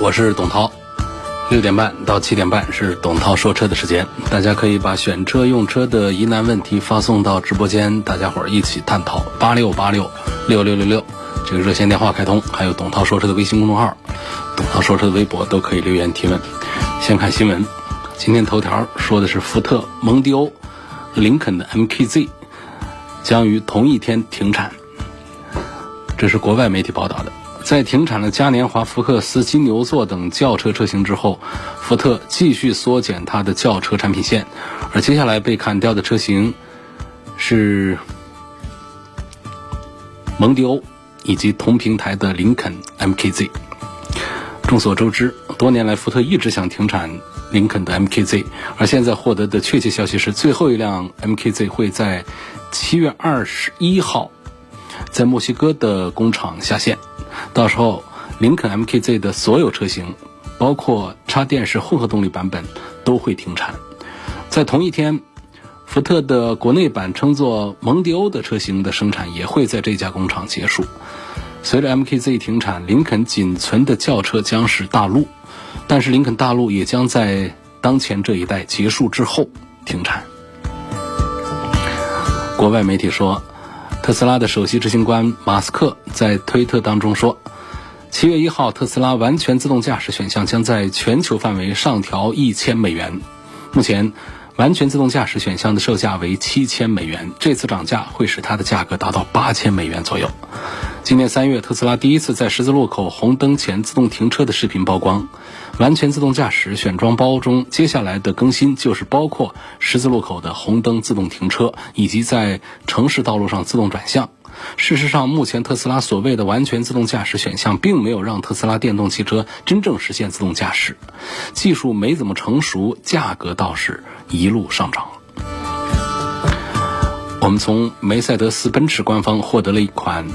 我是董涛。六点半到七点半是董涛说车的时间，大家可以把选车用车的疑难问题发送到直播间，大家伙儿一起探讨。八六八六六六六六，这个热线电话开通，还有董涛说车的微信公众号，董涛说车的微博都可以留言提问。先看新闻，今天头条说的是福特蒙迪欧、林肯的 MKZ 将于同一天停产，这是国外媒体报道的。在停产了嘉年华、福克斯、金牛座等轿车车型之后，福特继续缩减它的轿车产品线，而接下来被砍掉的车型是蒙迪欧以及同平台的林肯 MKZ。众所周知，多年来福特一直想停产林肯的 MKZ，而现在获得的确切消息是，最后一辆 MKZ 会在七月二十一号在墨西哥的工厂下线。到时候，林肯 MKZ 的所有车型，包括插电式混合动力版本，都会停产。在同一天，福特的国内版称作蒙迪欧的车型的生产也会在这家工厂结束。随着 MKZ 停产，林肯仅存的轿车将是大陆，但是林肯大陆也将在当前这一代结束之后停产。国外媒体说。特斯拉的首席执行官马斯克在推特当中说：“七月一号，特斯拉完全自动驾驶选项将在全球范围上调一千美元。目前，完全自动驾驶选项的售价为七千美元，这次涨价会使它的价格达到八千美元左右。”今年三月，特斯拉第一次在十字路口红灯前自动停车的视频曝光。完全自动驾驶选装包中，接下来的更新就是包括十字路口的红灯自动停车，以及在城市道路上自动转向。事实上，目前特斯拉所谓的完全自动驾驶选项，并没有让特斯拉电动汽车真正实现自动驾驶。技术没怎么成熟，价格倒是一路上涨。我们从梅赛德斯奔驰官方获得了一款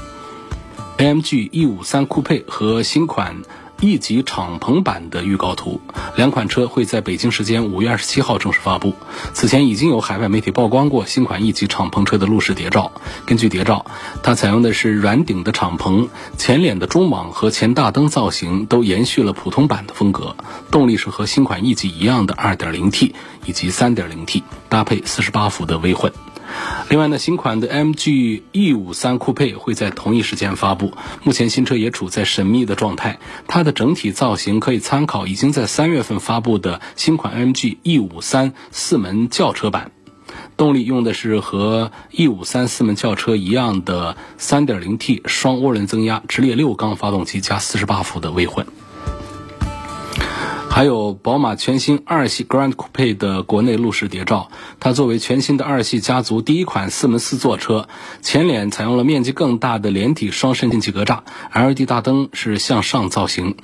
AMG E53 酷配和新款。E 级敞篷版的预告图，两款车会在北京时间五月二十七号正式发布。此前已经有海外媒体曝光过新款 E 级敞篷车的路试谍照。根据谍照，它采用的是软顶的敞篷，前脸的中网和前大灯造型都延续了普通版的风格。动力是和新款 E 级一样的 2.0T 以及 3.0T，搭配48伏的微混。另外呢，新款的 MG E53 酷配会在同一时间发布。目前新车也处在神秘的状态，它的整体造型可以参考已经在三月份发布的新款 MG E53 四门轿车版。动力用的是和 E53 四门轿车一样的 3.0T 双涡轮增压直列六缸发动机加48伏的微混。还有宝马全新二系 Grand Coupe 的国内路试谍照，它作为全新的二系家族第一款四门四座车，前脸采用了面积更大的连体双肾进气格栅，LED 大灯是向上造型，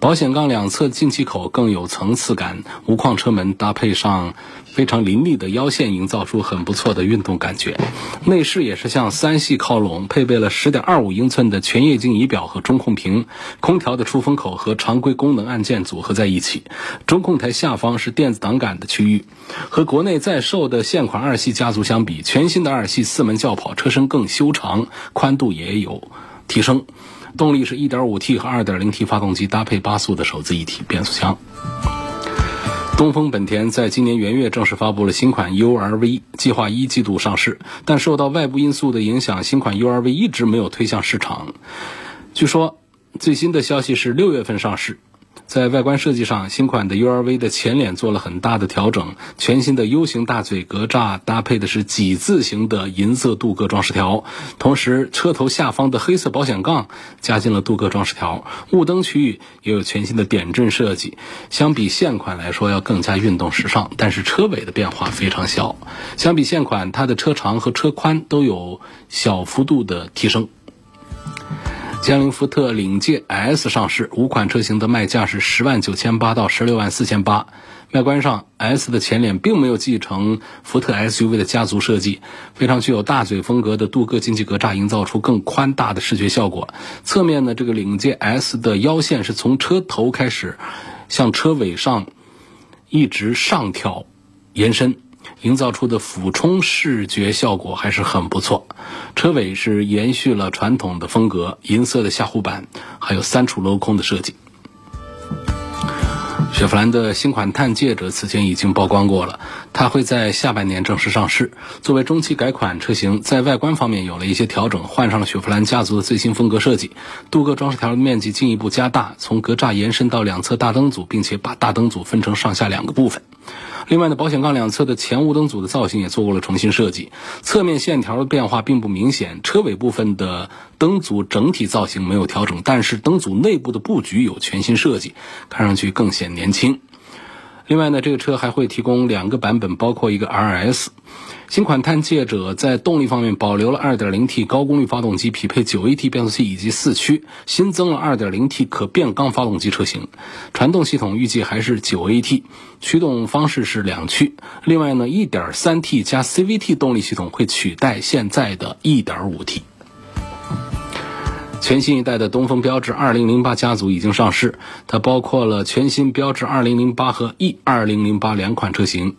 保险杠两侧进气口更有层次感，无框车门搭配上。非常凌厉的腰线，营造出很不错的运动感觉。内饰也是向三系靠拢，配备了十点二五英寸的全液晶仪表和中控屏，空调的出风口和常规功能按键组合在一起。中控台下方是电子档杆的区域。和国内在售的现款二系家族相比，全新的二系四门轿跑车身更修长，宽度也有提升。动力是一点五 T 和二点零 T 发动机搭配八速的手自一体变速箱。东风本田在今年元月正式发布了新款 URV，计划一季度上市，但受到外部因素的影响，新款 URV 一直没有推向市场。据说最新的消息是六月份上市。在外观设计上，新款的 URV 的前脸做了很大的调整，全新的 U 型大嘴格栅搭配的是几字形的银色镀铬装饰条，同时车头下方的黑色保险杠加进了镀铬装饰条，雾灯区域也有全新的点阵设计，相比现款来说要更加运动时尚，但是车尾的变化非常小，相比现款，它的车长和车宽都有小幅度的提升。江铃福特领界 S 上市，五款车型的卖价是十万九千八到十六万四千八。外观上，S 的前脸并没有继承福特 SUV 的家族设计，非常具有大嘴风格的镀铬进气格栅，营造出更宽大的视觉效果。侧面呢，这个领界 S 的腰线是从车头开始，向车尾上一直上挑延伸。营造出的俯冲视觉效果还是很不错。车尾是延续了传统的风格，银色的下护板，还有三处镂空的设计。雪佛兰的新款探界者此前已经曝光过了，它会在下半年正式上市。作为中期改款车型，在外观方面有了一些调整，换上了雪佛兰家族的最新风格设计，镀铬装饰条的面积进一步加大，从格栅延伸到两侧大灯组，并且把大灯组分成上下两个部分。另外呢，保险杠两侧的前雾灯组的造型也做过了重新设计，侧面线条的变化并不明显。车尾部分的灯组整体造型没有调整，但是灯组内部的布局有全新设计，看上去更显年轻。另外呢，这个车还会提供两个版本，包括一个 RS。新款探界者在动力方面保留了 2.0T 高功率发动机，匹配 9AT 变速器以及四驱，新增了 2.0T 可变缸发动机车型。传动系统预计还是 9AT，驱动方式是两驱。另外呢，1.3T 加 CVT 动力系统会取代现在的 1.5T。全新一代的东风标致2008家族已经上市，它包括了全新标致2008和 E2008 两款车型。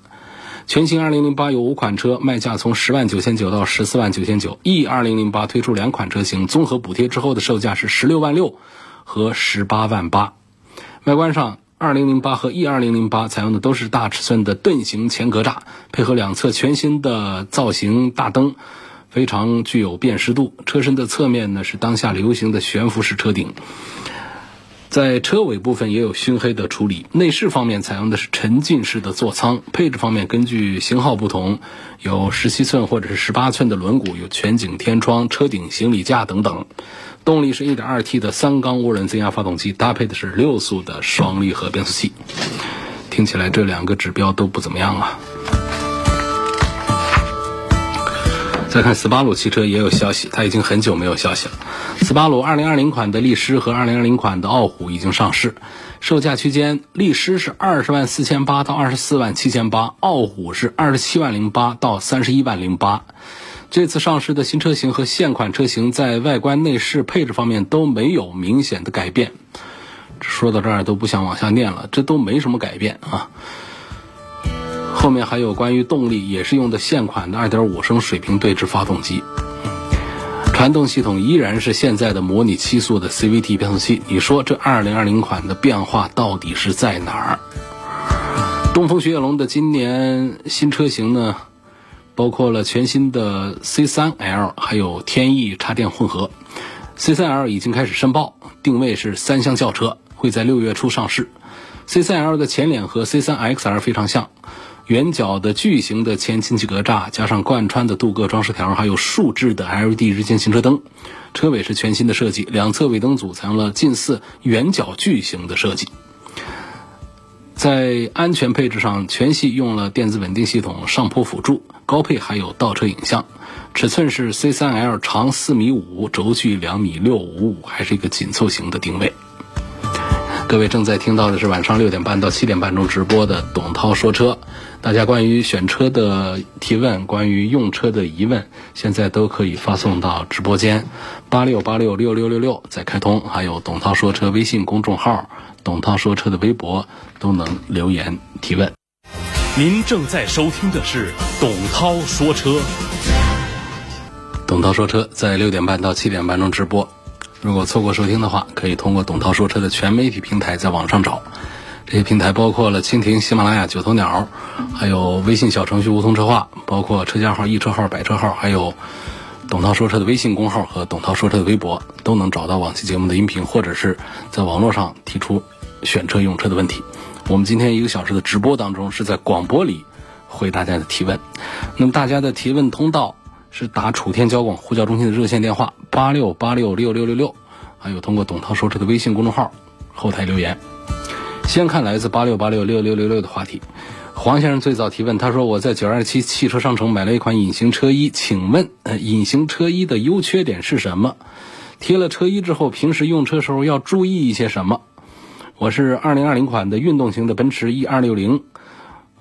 全新2008有五款车，卖价从十万九千九到十四万九千九。E 2008推出两款车型，综合补贴之后的售价是十六万六和十八万八。外观上，2008和 E 2008采用的都是大尺寸的盾形前格栅，配合两侧全新的造型大灯，非常具有辨识度。车身的侧面呢是当下流行的悬浮式车顶。在车尾部分也有熏黑的处理。内饰方面采用的是沉浸式的座舱。配置方面，根据型号不同，有十七寸或者是十八寸的轮毂，有全景天窗、车顶行李架等等。动力是一点二 T 的三缸涡轮增压发动机，搭配的是六速的双离合变速器。听起来这两个指标都不怎么样啊。再看斯巴鲁汽车也有消息，它已经很久没有消息了。斯巴鲁2020款的力狮和2020款的傲虎已经上市，售价区间，力狮是二十万四千八到二十四万七千八，傲虎是二十七万零八到三十一万零八。这次上市的新车型和现款车型在外观、内饰、配置方面都没有明显的改变。说到这儿都不想往下念了，这都没什么改变啊。后面还有关于动力，也是用的现款的2.5升水平对置发动机，传动系统依然是现在的模拟七速的 CVT 变速器。你说这2020款的变化到底是在哪儿？东风雪铁龙的今年新车型呢，包括了全新的 C3L，还有天翼插电混合。C3L 已经开始申报，定位是三厢轿车，会在六月初上市。C3L 的前脸和 C3XL 非常像。圆角的巨型的前进气格栅，加上贯穿的镀铬装饰条，还有竖置的 LED 日间行车灯。车尾是全新的设计，两侧尾灯组采用了近似圆角矩形的设计。在安全配置上，全系用了电子稳定系统、上坡辅助，高配还有倒车影像。尺寸是 C3L 长四米五，轴距两米六五五，还是一个紧凑型的定位。各位正在听到的是晚上六点半到七点半钟直播的董涛说车。大家关于选车的提问，关于用车的疑问，现在都可以发送到直播间八六八六六六六六再开通，还有董涛说车微信公众号、董涛说车的微博都能留言提问。您正在收听的是董涛说车。董涛说车在六点半到七点半钟直播。如果错过收听的话，可以通过董涛说车的全媒体平台在网上找。这些平台包括了蜻蜓、喜马拉雅、九头鸟，还有微信小程序梧桐车话，包括车架号、易车号、百车号，还有董涛说车的微信公号和董涛说车的微博，都能找到往期节目的音频，或者是在网络上提出选车用车的问题。我们今天一个小时的直播当中，是在广播里回大家的提问。那么大家的提问通道。是打楚天交广呼叫中心的热线电话八六八六六六六六，还有通过董涛说车的微信公众号后台留言。先看来自八六八六六六六六的话题，黄先生最早提问，他说我在九二七汽车商城买了一款隐形车衣，请问隐形车衣的优缺点是什么？贴了车衣之后，平时用车时候要注意一些什么？我是二零二零款的运动型的奔驰 E 二六零。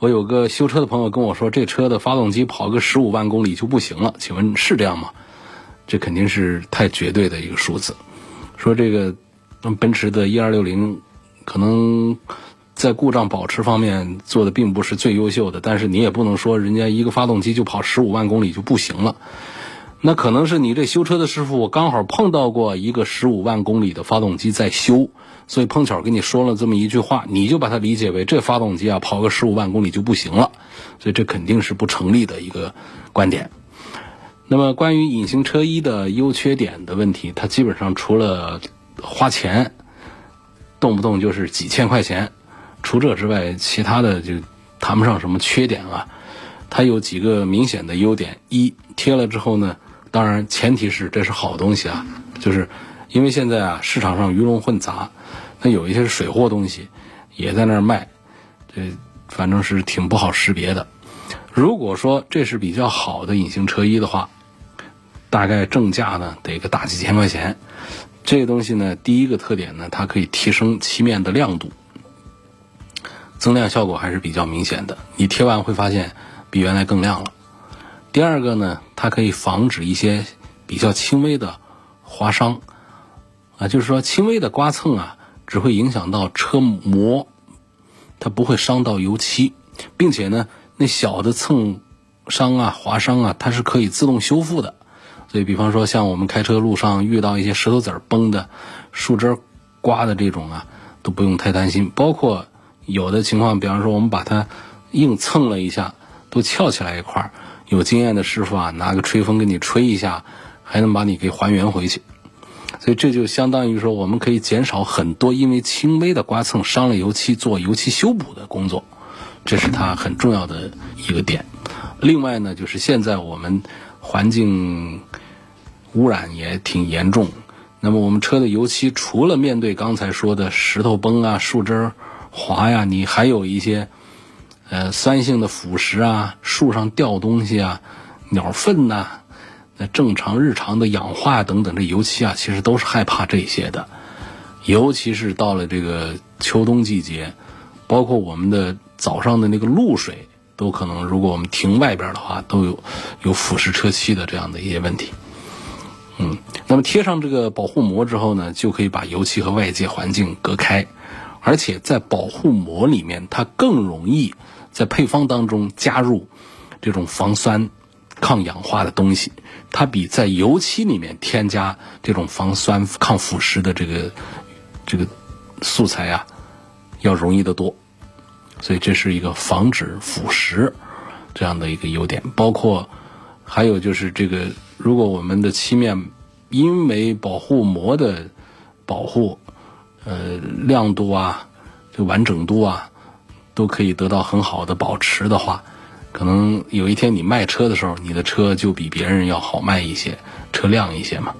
我有个修车的朋友跟我说，这车的发动机跑个十五万公里就不行了。请问是这样吗？这肯定是太绝对的一个数字。说这个奔驰的 E 二六零可能在故障保持方面做的并不是最优秀的，但是你也不能说人家一个发动机就跑十五万公里就不行了。那可能是你这修车的师傅刚好碰到过一个十五万公里的发动机在修。所以碰巧跟你说了这么一句话，你就把它理解为这发动机啊跑个十五万公里就不行了，所以这肯定是不成立的一个观点。那么关于隐形车衣的优缺点的问题，它基本上除了花钱，动不动就是几千块钱，除这之外，其他的就谈不上什么缺点啊。它有几个明显的优点：一贴了之后呢，当然前提是这是好东西啊，就是因为现在啊市场上鱼龙混杂。有一些水货东西也在那儿卖，这反正是挺不好识别的。如果说这是比较好的隐形车衣的话，大概正价呢得个大几千块钱。这个东西呢，第一个特点呢，它可以提升漆面的亮度，增亮效果还是比较明显的。你贴完会发现比原来更亮了。第二个呢，它可以防止一些比较轻微的划伤，啊，就是说轻微的刮蹭啊。只会影响到车膜，它不会伤到油漆，并且呢，那小的蹭伤啊、划伤啊，它是可以自动修复的。所以，比方说像我们开车路上遇到一些石头子儿崩的、树枝刮的这种啊，都不用太担心。包括有的情况，比方说我们把它硬蹭了一下，都翘起来一块儿，有经验的师傅啊，拿个吹风给你吹一下，还能把你给还原回去。所以这就相当于说，我们可以减少很多因为轻微的刮蹭伤了油漆做油漆修补的工作，这是它很重要的一个点。另外呢，就是现在我们环境污染也挺严重，那么我们车的油漆除了面对刚才说的石头崩啊、树枝滑呀，你还有一些呃酸性的腐蚀啊、树上掉东西啊、鸟粪呐。那正常日常的氧化等等，这油漆啊，其实都是害怕这些的。尤其是到了这个秋冬季节，包括我们的早上的那个露水，都可能如果我们停外边的话，都有有腐蚀车漆的这样的一些问题。嗯，那么贴上这个保护膜之后呢，就可以把油漆和外界环境隔开，而且在保护膜里面，它更容易在配方当中加入这种防酸。抗氧化的东西，它比在油漆里面添加这种防酸、抗腐蚀的这个这个素材啊，要容易得多。所以这是一个防止腐蚀这样的一个优点。包括还有就是这个，如果我们的漆面因为保护膜的保护，呃，亮度啊、这完整度啊，都可以得到很好的保持的话。可能有一天你卖车的时候，你的车就比别人要好卖一些，车亮一些嘛，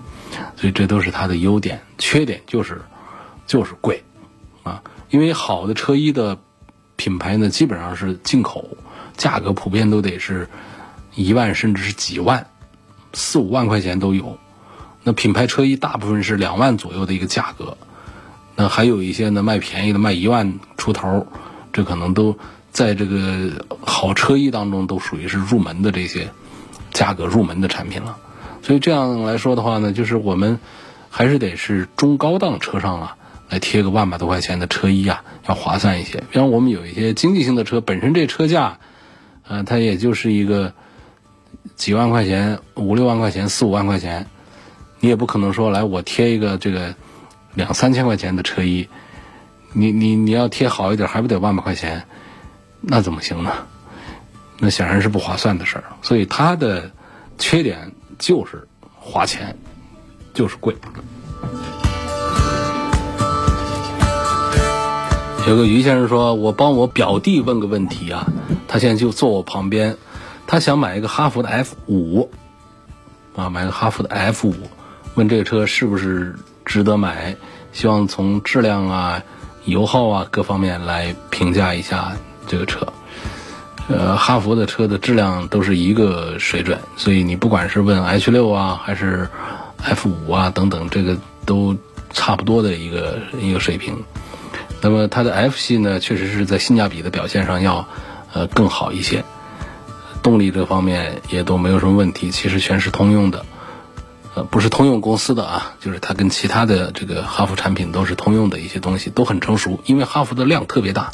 所以这都是它的优点。缺点就是就是贵啊，因为好的车衣的品牌呢，基本上是进口，价格普遍都得是一万甚至是几万，四五万块钱都有。那品牌车衣大部分是两万左右的一个价格，那还有一些呢卖便宜的卖一万出头，这可能都。在这个好车衣当中，都属于是入门的这些价格入门的产品了。所以这样来说的话呢，就是我们还是得是中高档车上啊，来贴个万把多块钱的车衣啊，要划算一些。比方我们有一些经济性的车，本身这车价，呃，它也就是一个几万块钱、五六万块钱、四五万块钱，你也不可能说来我贴一个这个两三千块钱的车衣，你你你要贴好一点，还不得万把块钱？那怎么行呢？那显然是不划算的事儿。所以它的缺点就是花钱，就是贵。有个于先生说：“我帮我表弟问个问题啊，他现在就坐我旁边，他想买一个哈弗的 F 五啊，买个哈弗的 F 五，问这个车是不是值得买？希望从质量啊、油耗啊各方面来评价一下。”这个车，呃，哈弗的车的质量都是一个水准，所以你不管是问 H 六啊，还是 F 五啊等等，这个都差不多的一个一个水平。那么它的 F 系呢，确实是在性价比的表现上要呃更好一些，动力这方面也都没有什么问题，其实全是通用的。呃，不是通用公司的啊，就是它跟其他的这个哈弗产品都是通用的一些东西，都很成熟。因为哈弗的量特别大，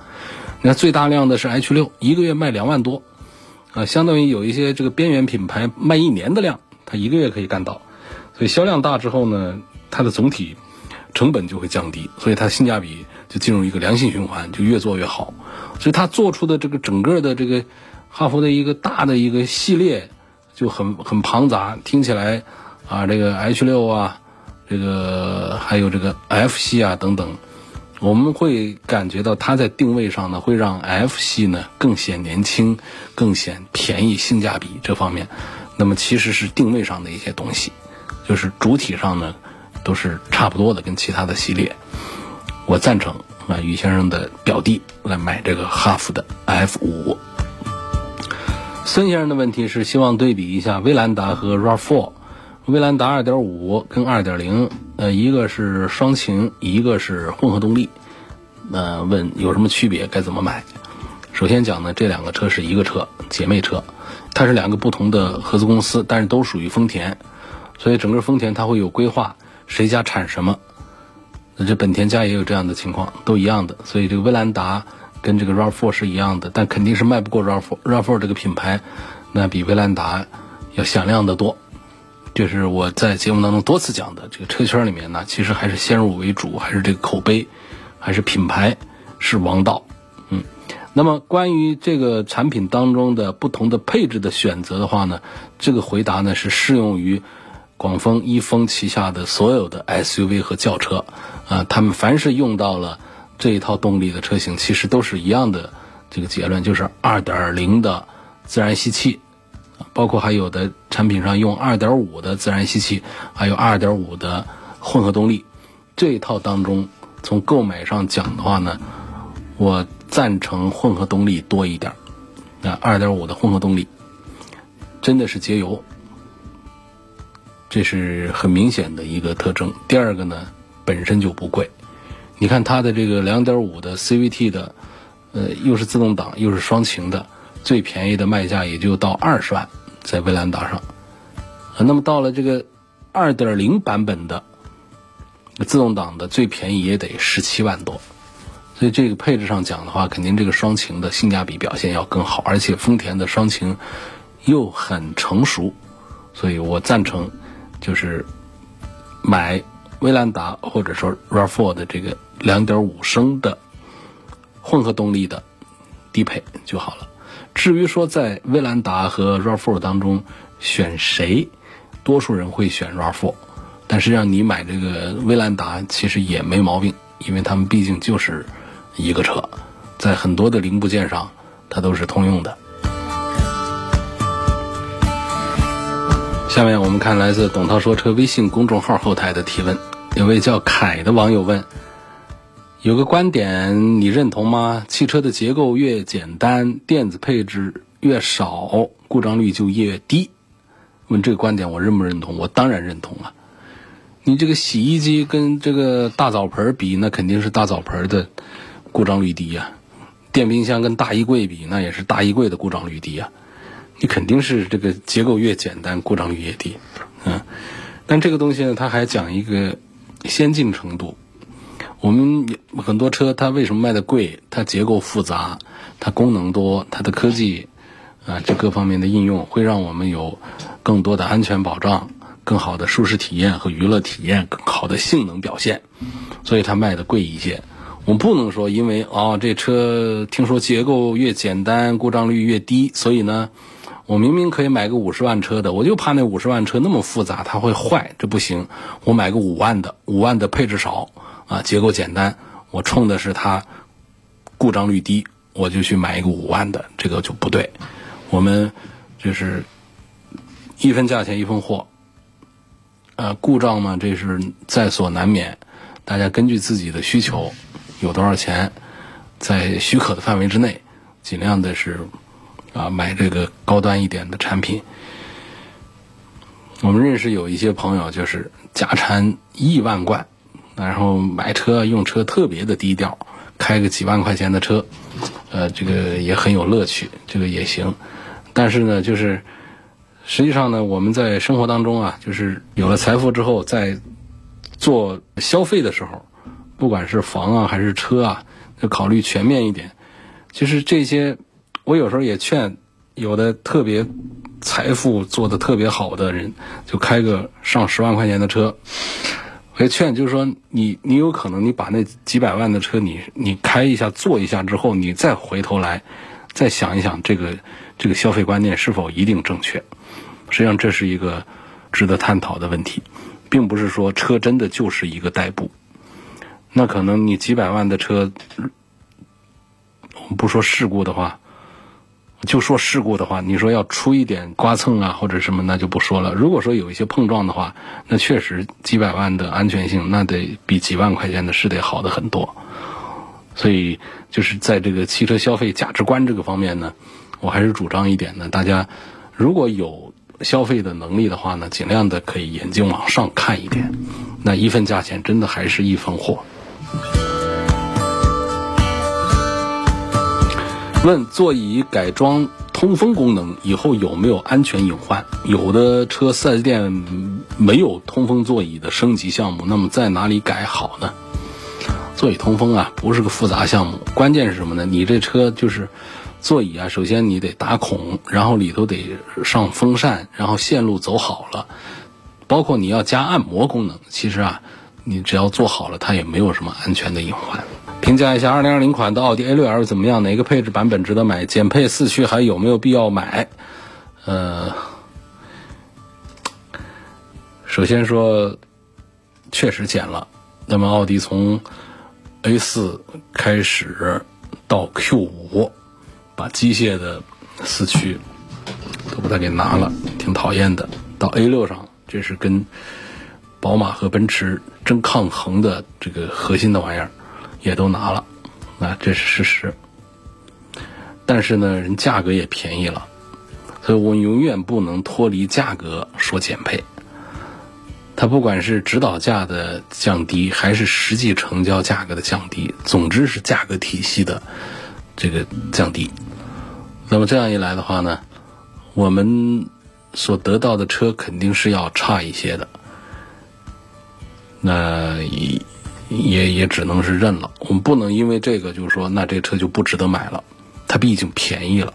你看最大量的是 H 六，一个月卖两万多，啊，相当于有一些这个边缘品牌卖一年的量，它一个月可以干到。所以销量大之后呢，它的总体成本就会降低，所以它性价比就进入一个良性循环，就越做越好。所以它做出的这个整个的这个哈弗的一个大的一个系列就很很庞杂，听起来。啊，这个 H 六啊，这个还有这个 F 系啊等等，我们会感觉到它在定位上呢，会让 F 系呢更显年轻，更显便宜，性价比这方面。那么其实是定位上的一些东西，就是主体上呢都是差不多的，跟其他的系列。我赞成啊，于先生的表弟来买这个哈弗的 F 五。孙先生的问题是希望对比一下威兰达和 RAV4。威兰达2.5跟2.0，呃，一个是双擎，一个是混合动力，呃，问有什么区别，该怎么买？首先讲呢，这两个车是一个车，姐妹车，它是两个不同的合资公司，但是都属于丰田，所以整个丰田它会有规划，谁家产什么，那这本田家也有这样的情况，都一样的，所以这个威兰达跟这个 RAV4 是一样的，但肯定是卖不过 RAV4，RAV4 这个品牌，那比威兰达要响亮的多。就是我在节目当中多次讲的，这个车圈里面呢，其实还是先入为主，还是这个口碑，还是品牌是王道。嗯，那么关于这个产品当中的不同的配置的选择的话呢，这个回答呢是适用于广丰一丰旗下的所有的 SUV 和轿车啊，他们凡是用到了这一套动力的车型，其实都是一样的这个结论，就是2.0的自然吸气。包括还有的产品上用2.5的自然吸气，还有2.5的混合动力，这一套当中，从购买上讲的话呢，我赞成混合动力多一点。那2.5的混合动力真的是节油，这是很明显的一个特征。第二个呢，本身就不贵。你看它的这个2.5的 CVT 的，呃，又是自动挡又是双擎的，最便宜的卖价也就到二十万。在威兰达上，那么到了这个二点零版本的自动挡的最便宜也得十七万多，所以这个配置上讲的话，肯定这个双擎的性价比表现要更好，而且丰田的双擎又很成熟，所以我赞成就是买威兰达或者说 RAV4 的这个两点五升的混合动力的低配就好了。至于说在威兰达和 RAV4 当中选谁，多数人会选 RAV4，但是让你买这个威兰达其实也没毛病，因为他们毕竟就是一个车，在很多的零部件上它都是通用的。下面我们看来自董涛说车微信公众号后台的提问，有位叫凯的网友问。有个观点你认同吗？汽车的结构越简单，电子配置越少，故障率就越低。问这个观点我认不认同？我当然认同了。你这个洗衣机跟这个大澡盆比，那肯定是大澡盆的故障率低呀。电冰箱跟大衣柜比，那也是大衣柜的故障率低呀。你肯定是这个结构越简单，故障率越低。嗯，但这个东西呢，它还讲一个先进程度。我们很多车，它为什么卖的贵？它结构复杂，它功能多，它的科技啊，这各方面的应用会让我们有更多的安全保障、更好的舒适体验和娱乐体验、更好的性能表现，所以它卖的贵一些。我们不能说因为啊，这车听说结构越简单，故障率越低，所以呢，我明明可以买个五十万车的，我就怕那五十万车那么复杂，它会坏，这不行。我买个五万的，五万的配置少。啊，结构简单，我冲的是它故障率低，我就去买一个五万的，这个就不对。我们就是一分价钱一分货，呃，故障嘛，这是在所难免。大家根据自己的需求，有多少钱，在许可的范围之内，尽量的是啊买这个高端一点的产品。我们认识有一些朋友，就是家产亿万贯，然后买车用车特别的低调，开个几万块钱的车，呃，这个也很有乐趣，这个也行。但是呢，就是实际上呢，我们在生活当中啊，就是有了财富之后，在做消费的时候，不管是房啊还是车啊，就考虑全面一点。其实这些，我有时候也劝有的特别。财富做的特别好的人，就开个上十万块钱的车。我劝就是说，你你有可能你把那几百万的车，你你开一下坐一下之后，你再回头来，再想一想这个这个消费观念是否一定正确。实际上这是一个值得探讨的问题，并不是说车真的就是一个代步。那可能你几百万的车，我们不说事故的话。就说事故的话，你说要出一点刮蹭啊或者什么，那就不说了。如果说有一些碰撞的话，那确实几百万的安全性，那得比几万块钱的是得好的很多。所以就是在这个汽车消费价值观这个方面呢，我还是主张一点呢，大家如果有消费的能力的话呢，尽量的可以眼睛往上看一点。那一份价钱真的还是一分货。问座椅改装通风功能以后有没有安全隐患？有的车 4S 店没有通风座椅的升级项目，那么在哪里改好呢？座椅通风啊，不是个复杂项目，关键是什么呢？你这车就是座椅啊，首先你得打孔，然后里头得上风扇，然后线路走好了，包括你要加按摩功能，其实啊，你只要做好了，它也没有什么安全的隐患。评价一下2020款的奥迪 A6L 怎么样？哪个配置版本值得买？减配四驱还有没有必要买？呃，首先说，确实减了。那么奥迪从 A4 开始到 Q5，把机械的四驱都把它给拿了，挺讨厌的。到 A6 上，这是跟宝马和奔驰争抗衡的这个核心的玩意儿。也都拿了，啊，这是事实。但是呢，人价格也便宜了，所以我永远不能脱离价格说减配。它不管是指导价的降低，还是实际成交价格的降低，总之是价格体系的这个降低。那么这样一来的话呢，我们所得到的车肯定是要差一些的。那。也也只能是认了，我们不能因为这个就是说，那这车就不值得买了，它毕竟便宜了。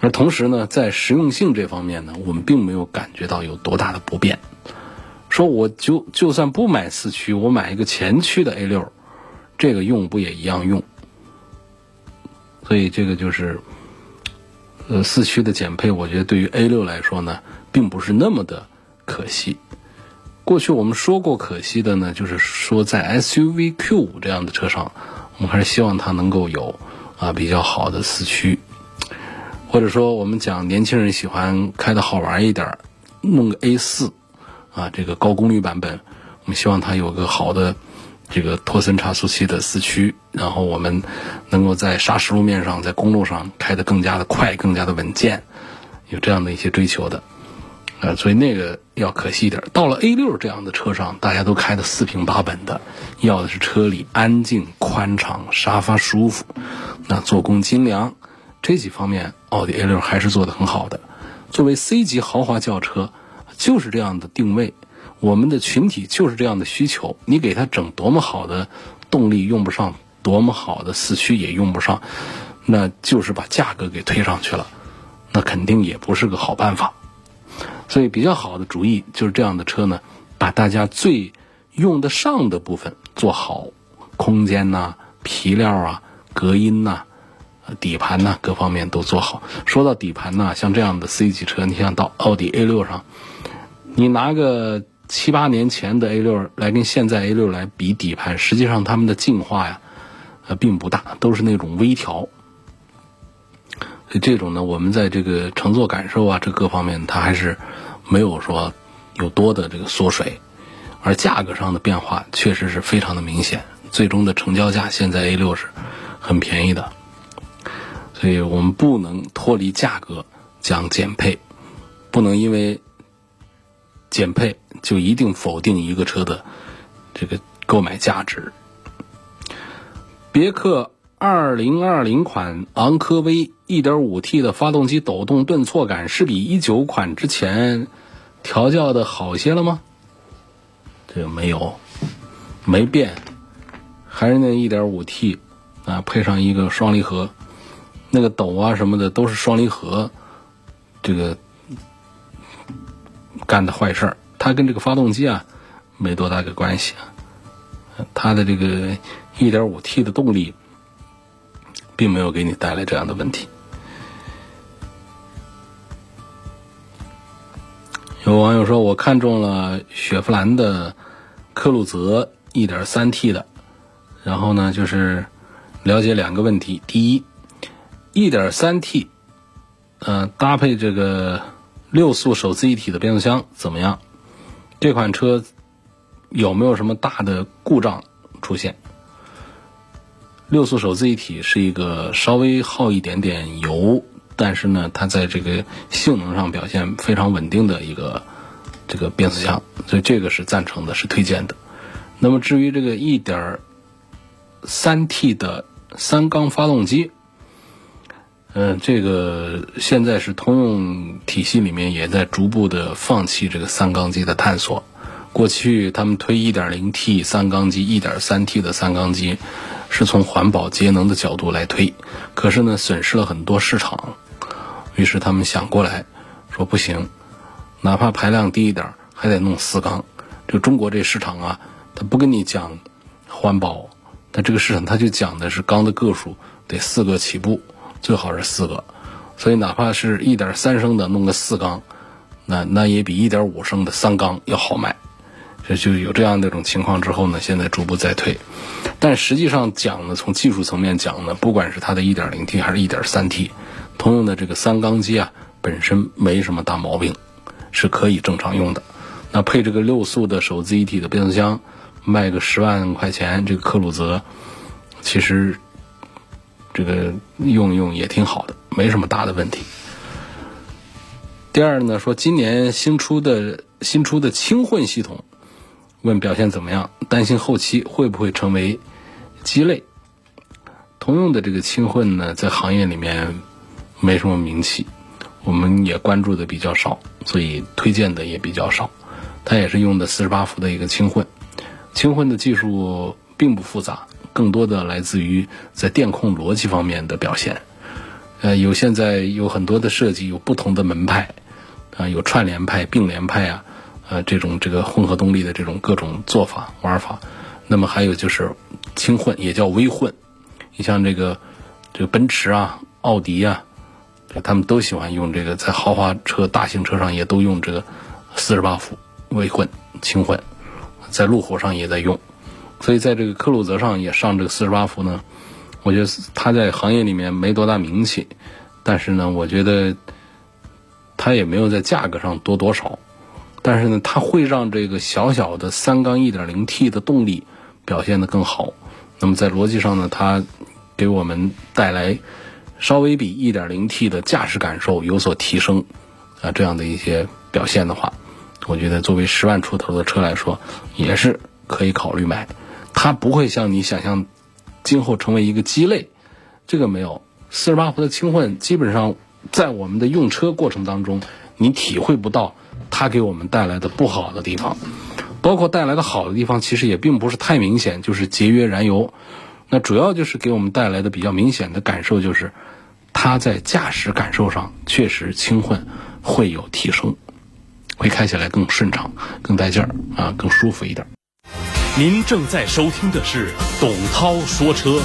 而同时呢，在实用性这方面呢，我们并没有感觉到有多大的不便。说我就就算不买四驱，我买一个前驱的 A 六，这个用不也一样用？所以这个就是，呃，四驱的减配，我觉得对于 A 六来说呢，并不是那么的可惜。过去我们说过，可惜的呢，就是说在 SUV Q5 这样的车上，我们还是希望它能够有啊比较好的四驱，或者说我们讲年轻人喜欢开的好玩一点，弄个 A4 啊这个高功率版本，我们希望它有个好的这个托森差速器的四驱，然后我们能够在砂石路面上，在公路上开得更加的快，更加的稳健，有这样的一些追求的。呃，所以那个要可惜一点。到了 A 六这样的车上，大家都开的四平八稳的，要的是车里安静、宽敞、沙发舒服，那做工精良，这几方面奥迪 A 六还是做的很好的。作为 C 级豪华轿车，就是这样的定位，我们的群体就是这样的需求。你给它整多么好的动力用不上，多么好的四驱也用不上，那就是把价格给推上去了，那肯定也不是个好办法。所以比较好的主意就是这样的车呢，把大家最用得上的部分做好，空间呐、皮料啊、隔音呐、底盘呐各方面都做好。说到底盘呐，像这样的 C 级车，你像到奥迪 A 六上，你拿个七八年前的 A 六来跟现在 A 六来比底盘，实际上它们的进化呀，呃并不大，都是那种微调。所以这种呢，我们在这个乘坐感受啊，这各方面它还是没有说有多的这个缩水，而价格上的变化确实是非常的明显。最终的成交价现在 A 六是很便宜的，所以我们不能脱离价格讲减配，不能因为减配就一定否定一个车的这个购买价值。别克二零二零款昂科威一点五 T 的发动机抖动顿挫感是比一九款之前调教的好些了吗？这个没有，没变，还是那一点五 T 啊，配上一个双离合，那个抖啊什么的都是双离合，这个干的坏事儿，它跟这个发动机啊没多大个关系啊，它的这个一点五 T 的动力并没有给你带来这样的问题。有网友说：“我看中了雪佛兰的科鲁泽 1.3T 的，然后呢，就是了解两个问题。第一，1.3T，呃，搭配这个六速手自一体的变速箱怎么样？这款车有没有什么大的故障出现？六速手自一体是一个稍微耗一点点油。”但是呢，它在这个性能上表现非常稳定的一个这个变速箱，所以这个是赞成的，是推荐的。那么至于这个一点三 T 的三缸发动机，嗯，这个现在是通用体系里面也在逐步的放弃这个三缸机的探索。过去他们推一点零 T 三缸机、一点三 T 的三缸机，是从环保节能的角度来推，可是呢，损失了很多市场。于是他们想过来，说不行，哪怕排量低一点，还得弄四缸。就中国这市场啊，他不跟你讲环保，他这个市场他就讲的是缸的个数得四个起步，最好是四个。所以哪怕是一点三升的弄个四缸，那那也比一点五升的三缸要好卖。就有这样的一种情况之后呢，现在逐步在退。但实际上讲呢，从技术层面讲呢，不管是它的一点零 T 还是一点三 T。通用的这个三缸机啊，本身没什么大毛病，是可以正常用的。那配这个六速的手自一体的变速箱，卖个十万块钱，这个科鲁泽其实这个用用也挺好的，没什么大的问题。第二呢，说今年新出的新出的轻混系统，问表现怎么样？担心后期会不会成为鸡肋？通用的这个轻混呢，在行业里面。没什么名气，我们也关注的比较少，所以推荐的也比较少。它也是用的四十八伏的一个轻混，轻混的技术并不复杂，更多的来自于在电控逻辑方面的表现。呃，有现在有很多的设计，有不同的门派，啊，有串联派、并联派啊，呃，这种这个混合动力的这种各种做法玩法。那么还有就是轻混，也叫微混。你像这个这个奔驰啊、奥迪啊。他们都喜欢用这个，在豪华车、大型车上也都用这个四十八伏微混、轻混，在路虎上也在用，所以在这个科鲁泽上也上这个四十八伏呢。我觉得它在行业里面没多大名气，但是呢，我觉得它也没有在价格上多多少，但是呢，它会让这个小小的三缸一点零 T 的动力表现得更好。那么在逻辑上呢，它给我们带来。稍微比 1.0T 的驾驶感受有所提升，啊，这样的一些表现的话，我觉得作为十万出头的车来说，也是可以考虑买。它不会像你想象，今后成为一个鸡肋，这个没有。四十八伏的轻混，基本上在我们的用车过程当中，你体会不到它给我们带来的不好的地方，包括带来的好的地方，其实也并不是太明显，就是节约燃油。那主要就是给我们带来的比较明显的感受就是。它在驾驶感受上确实轻混会有提升，会开起来更顺畅、更带劲儿啊，更舒服一点。您正在收听的是董涛说车。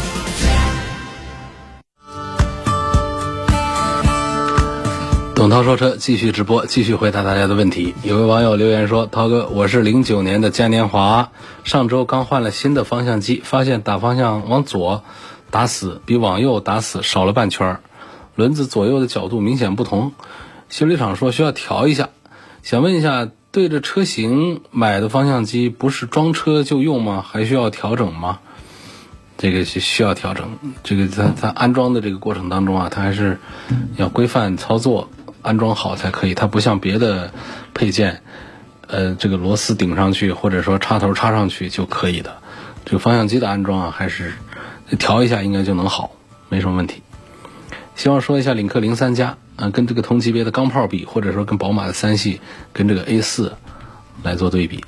董涛说车继续直播，继续回答大家的问题。有位网友留言说：“涛哥，我是零九年的嘉年华，上周刚换了新的方向机，发现打方向往左打死比往右打死少了半圈儿。”轮子左右的角度明显不同，修理厂说需要调一下。想问一下，对着车型买的方向机不是装车就用吗？还需要调整吗？这个是需要调整。这个在在安装的这个过程当中啊，它还是要规范操作，安装好才可以。它不像别的配件，呃这个螺丝顶上去，或者说插头插上去就可以的。这个方向机的安装啊，还是调一下应该就能好，没什么问题。希望说一下领克零三加啊，跟这个同级别的钢炮比，或者说跟宝马的三系跟这个 A 四来做对比。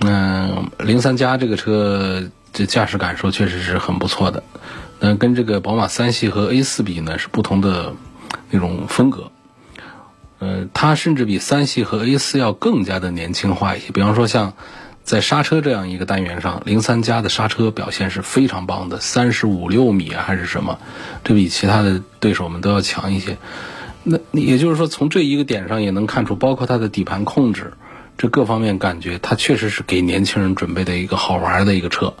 嗯，零三加这个车这驾驶感受确实是很不错的，但跟这个宝马三系和 A 四比呢是不同的那种风格。呃，它甚至比三系和 A 四要更加的年轻化一些。比方说像在刹车这样一个单元上，零三加的刹车表现是非常棒的，三十五六米啊还是什么，这比其他的对手们都要强一些。那也就是说，从这一个点上也能看出，包括它的底盘控制。这各方面感觉，它确实是给年轻人准备的一个好玩的一个车，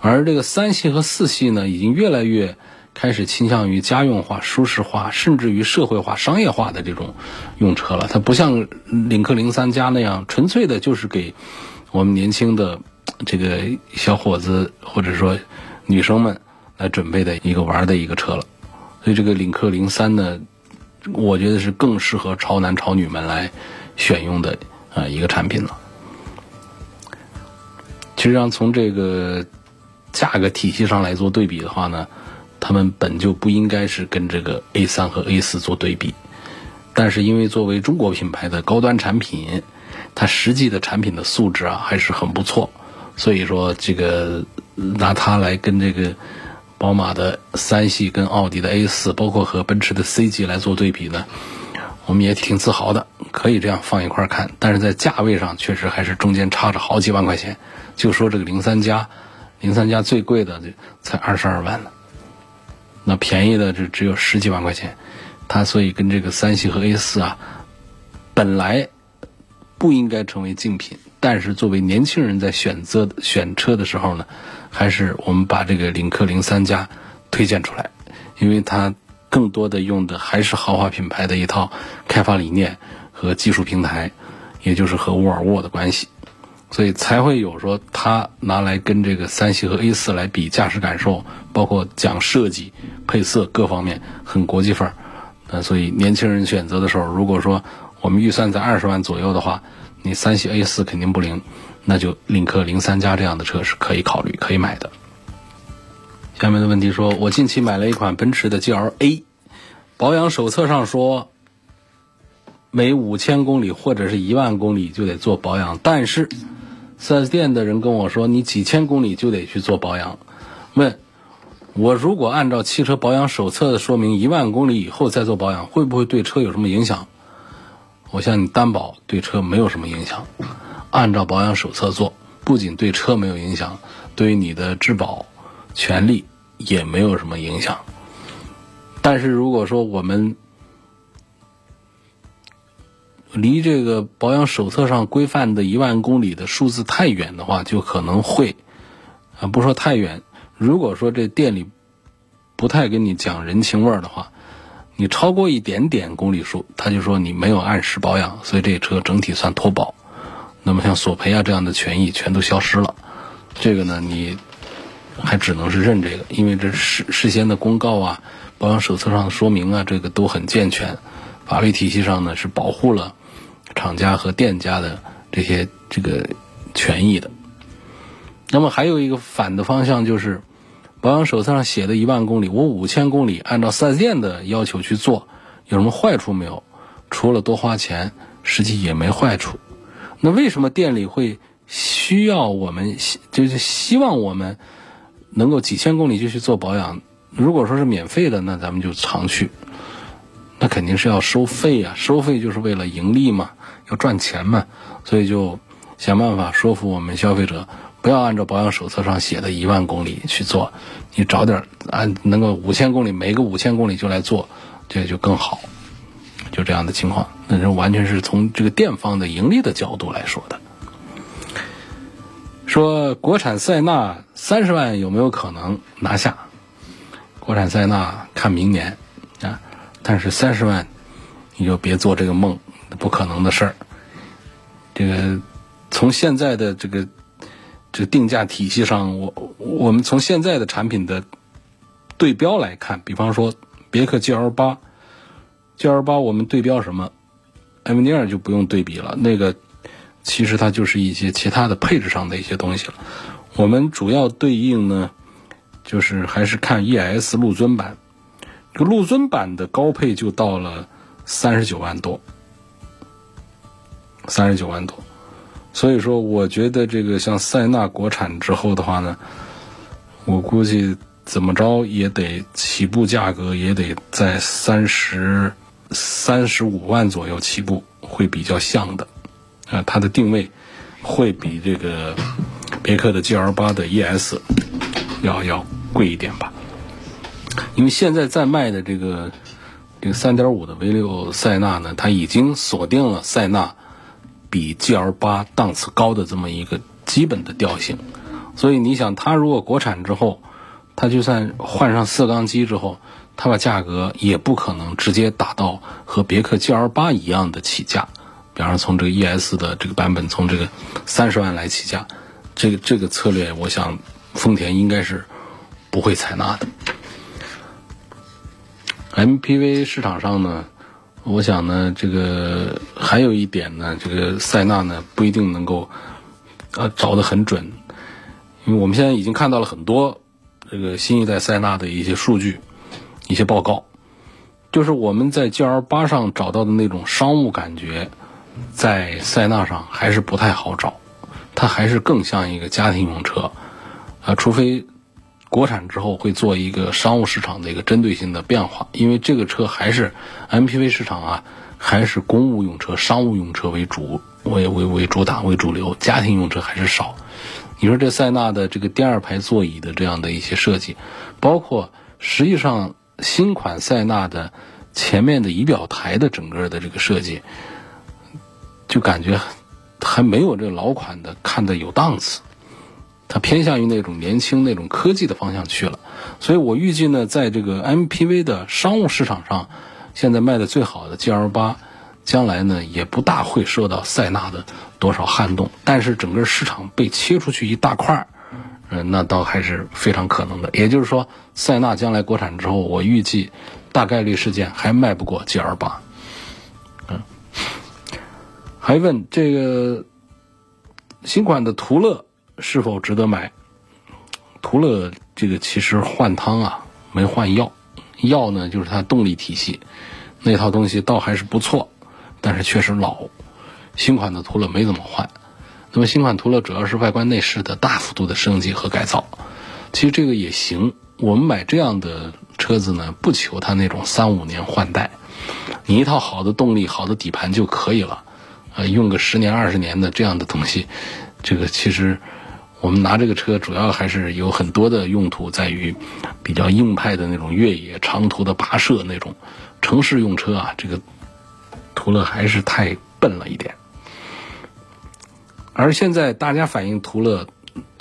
而这个三系和四系呢，已经越来越开始倾向于家用化、舒适化，甚至于社会化、商业化的这种用车了。它不像领克零三加那样，纯粹的就是给我们年轻的这个小伙子或者说女生们来准备的一个玩的一个车了。所以这个领克零三呢，我觉得是更适合潮男潮女们来选用的。啊，一个产品了。其实上，从这个价格体系上来做对比的话呢，他们本就不应该是跟这个 A 三和 A 四做对比。但是，因为作为中国品牌的高端产品，它实际的产品的素质啊还是很不错。所以说，这个拿它来跟这个宝马的三系、跟奥迪的 A 四，包括和奔驰的 C 级来做对比呢。我们也挺自豪的，可以这样放一块看，但是在价位上确实还是中间差着好几万块钱。就说这个零三加，零三加最贵的才二十二万呢，那便宜的就只有十几万块钱。它所以跟这个三系和 A 四啊，本来不应该成为竞品，但是作为年轻人在选择选车的时候呢，还是我们把这个领克零三加推荐出来，因为它。更多的用的还是豪华品牌的一套开发理念和技术平台，也就是和沃尔沃的关系，所以才会有说它拿来跟这个三系和 A 四来比驾驶感受，包括讲设计、配色各方面很国际范儿。那所以年轻人选择的时候，如果说我们预算在二十万左右的话，你三系 A 四肯定不灵，那就领克零三加这样的车是可以考虑、可以买的。下面的问题说，我近期买了一款奔驰的 GLA，保养手册上说，每五千公里或者是一万公里就得做保养，但是四 S 店的人跟我说，你几千公里就得去做保养。问我如果按照汽车保养手册的说明，一万公里以后再做保养，会不会对车有什么影响？我向你担保，对车没有什么影响。按照保养手册做，不仅对车没有影响，对于你的质保权利。也没有什么影响，但是如果说我们离这个保养手册上规范的一万公里的数字太远的话，就可能会啊，不说太远。如果说这店里不太跟你讲人情味儿的话，你超过一点点公里数，他就说你没有按时保养，所以这车整体算脱保。那么像索赔啊这样的权益全都消失了。这个呢，你。还只能是认这个，因为这事事先的公告啊，保养手册上的说明啊，这个都很健全，法律体系上呢是保护了厂家和店家的这些这个权益的。那么还有一个反的方向就是，保养手册上写的一万公里，我五千公里按照四 S 店的要求去做，有什么坏处没有？除了多花钱，实际也没坏处。那为什么店里会需要我们，就是希望我们？能够几千公里就去做保养，如果说是免费的，那咱们就常去。那肯定是要收费啊，收费就是为了盈利嘛，要赚钱嘛，所以就想办法说服我们消费者，不要按照保养手册上写的一万公里去做，你找点按能够五千公里，每个五千公里就来做，这就更好。就这样的情况，那这完全是从这个店方的盈利的角度来说的。说国产塞纳三十万有没有可能拿下？国产塞纳看明年啊，但是三十万你就别做这个梦，不可能的事儿。这个从现在的这个这个定价体系上，我我们从现在的产品的对标来看，比方说别克 GL 八，GL 八我们对标什么？艾米尼尔就不用对比了，那个其实它就是一些其他的配置上的一些东西了。我们主要对应呢，就是还是看 ES 陆尊版，这个陆尊版的高配就到了三十九万多，三十九万多。所以说，我觉得这个像塞纳国产之后的话呢，我估计怎么着也得起步价格也得在三十三十五万左右起步，会比较像的。啊，它的定位会比这个别克的 GL 八的 ES 要要贵一点吧？因为现在在卖的这个这个三点五的 V 六塞纳呢，它已经锁定了塞纳。比 GL 八档次高的这么一个基本的调性，所以你想，它如果国产之后，它就算换上四缸机之后，它把价格也不可能直接打到和别克 GL 八一样的起价。比方说，从这个 ES 的这个版本，从这个三十万来起价，这个这个策略，我想丰田应该是不会采纳的。MPV 市场上呢？我想呢，这个还有一点呢，这个塞纳呢不一定能够，呃，找得很准，因为我们现在已经看到了很多这个新一代塞纳的一些数据、一些报告，就是我们在 GL 八上找到的那种商务感觉，在塞纳上还是不太好找，它还是更像一个家庭用车，啊，除非。国产之后会做一个商务市场的一个针对性的变化，因为这个车还是 MPV 市场啊，还是公务用车、商务用车为主，为为为主打为主流，家庭用车还是少。你说这塞纳的这个第二排座椅的这样的一些设计，包括实际上新款塞纳的前面的仪表台的整个的这个设计，就感觉还没有这个老款的看的有档次。它偏向于那种年轻、那种科技的方向去了，所以我预计呢，在这个 MPV 的商务市场上，现在卖的最好的 GL 八，将来呢也不大会受到塞纳的多少撼动。但是整个市场被切出去一大块儿，嗯，那倒还是非常可能的。也就是说，塞纳将来国产之后，我预计大概率事件还卖不过 GL 八。嗯，还问这个新款的途乐。是否值得买？途乐这个其实换汤啊，没换药。药呢，就是它动力体系那套东西倒还是不错，但是确实老。新款的途乐没怎么换。那么新款途乐主要是外观内饰的大幅度的升级和改造。其实这个也行。我们买这样的车子呢，不求它那种三五年换代，你一套好的动力、好的底盘就可以了。呃，用个十年、二十年的这样的东西，这个其实。我们拿这个车主要还是有很多的用途，在于比较硬派的那种越野长途的跋涉那种城市用车啊，这个途乐还是太笨了一点。而现在大家反映途乐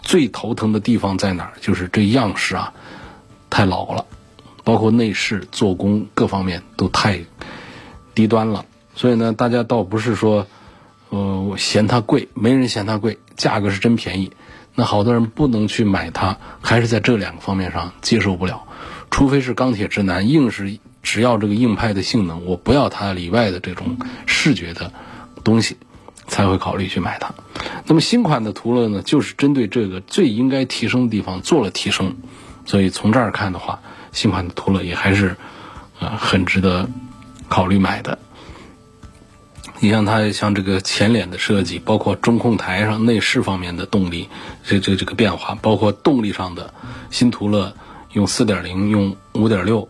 最头疼的地方在哪儿？就是这样式啊太老了，包括内饰、做工各方面都太低端了。所以呢，大家倒不是说呃嫌它贵，没人嫌它贵，价格是真便宜。那好多人不能去买它，还是在这两个方面上接受不了，除非是钢铁直男，硬是只要这个硬派的性能，我不要它里外的这种视觉的东西，才会考虑去买它。那么新款的途乐呢，就是针对这个最应该提升的地方做了提升，所以从这儿看的话，新款的途乐也还是啊很值得考虑买的。你像它像这个前脸的设计，包括中控台上内饰方面的动力，这这这个变化，包括动力上的新途乐用四点零用五点六，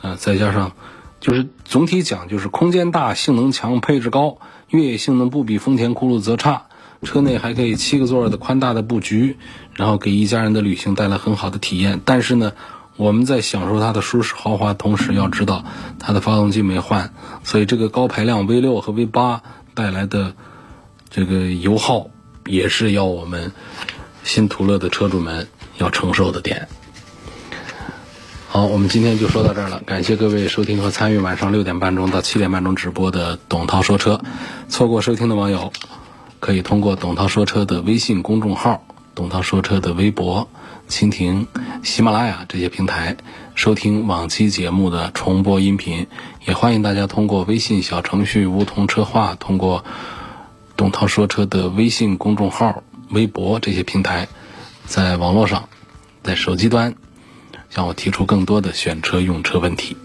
呃，再加上就是总体讲就是空间大、性能强、配置高，越野性能不比丰田酷路泽差，车内还可以七个座的宽大的布局，然后给一家人的旅行带来很好的体验。但是呢。我们在享受它的舒适豪华同时，要知道它的发动机没换，所以这个高排量 V 六和 V 八带来的这个油耗也是要我们新途乐的车主们要承受的点。好，我们今天就说到这儿了，感谢各位收听和参与晚上六点半钟到七点半钟直播的董涛说车。错过收听的网友，可以通过董涛说车的微信公众号、董涛说车的微博。蜻蜓、喜马拉雅这些平台收听往期节目的重播音频，也欢迎大家通过微信小程序“梧桐车话”通过董涛说车的微信公众号、微博这些平台，在网络上，在手机端向我提出更多的选车用车问题。